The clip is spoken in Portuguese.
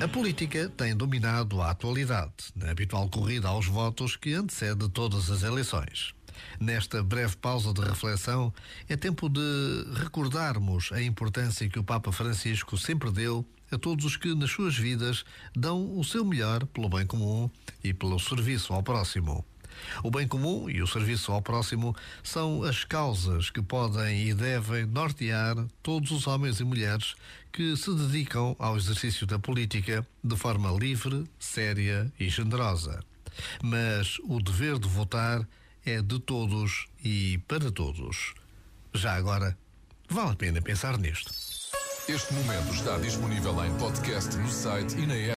A política tem dominado a atualidade, na habitual corrida aos votos que antecede todas as eleições. Nesta breve pausa de reflexão, é tempo de recordarmos a importância que o Papa Francisco sempre deu a todos os que, nas suas vidas, dão o seu melhor pelo bem comum e pelo serviço ao próximo. O bem comum e o serviço ao próximo são as causas que podem e devem nortear todos os homens e mulheres que se dedicam ao exercício da política de forma livre, séria e generosa. Mas o dever de votar é de todos e para todos. Já agora, vale a pena pensar nisto. Este momento está disponível em podcast no site e na app.